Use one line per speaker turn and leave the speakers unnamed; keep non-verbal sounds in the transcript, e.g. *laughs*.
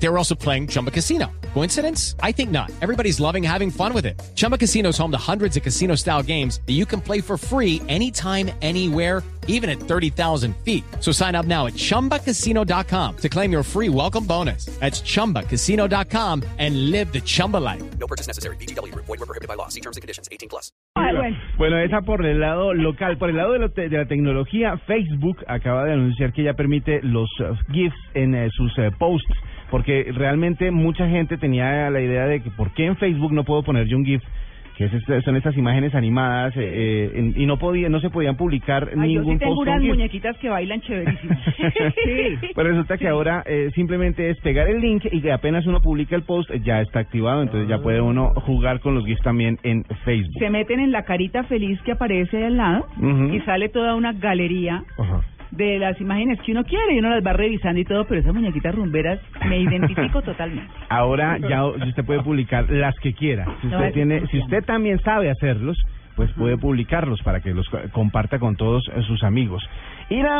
They were also playing Chumba Casino. Coincidence? I think not. Everybody's loving having fun with it. Chumba Casino is home to hundreds of casino style games that you can play for free anytime, anywhere, even at 30,000 feet. So sign up now at chumbacasino.com to claim your free welcome bonus. That's chumbacasino.com and live the Chumba life.
No purchase necessary. BGW. Void were prohibited by law. See terms and conditions. 18 plus.
Bueno.
Bueno, esa por el lado local. Por el lado de, lo te- de la tecnología, Facebook acaba de anunciar que ya permite los eh, GIFs en eh, sus eh, posts, porque realmente mucha gente tenía la idea de que por qué en Facebook no puedo poner yo un GIF, que es este- son estas imágenes animadas eh, eh, en- y no podía, no se podían publicar
Ay, yo
ningún
sí tengo
post
unas muñequitas que bailan chéverísimo. *laughs* sí.
Pues resulta que ahora eh, simplemente es pegar el link y que apenas uno publica el post ya está activado, entonces ya puede uno jugar con los GIFs también en Facebook.
Se meten en la carita feliz que aparece ahí al lado
Ujú.
y sale toda una galería
Ajá.
De las imágenes que uno quiere y uno las va revisando y todo, pero esas muñequitas rumberas me *laughs* identifico totalmente.
Ahora ya usted puede publicar las que quiera. Si usted tiene, si usted también sabe hacerlos, pues puede publicarlos para que los co- comparta con todos sus amigos. Y nada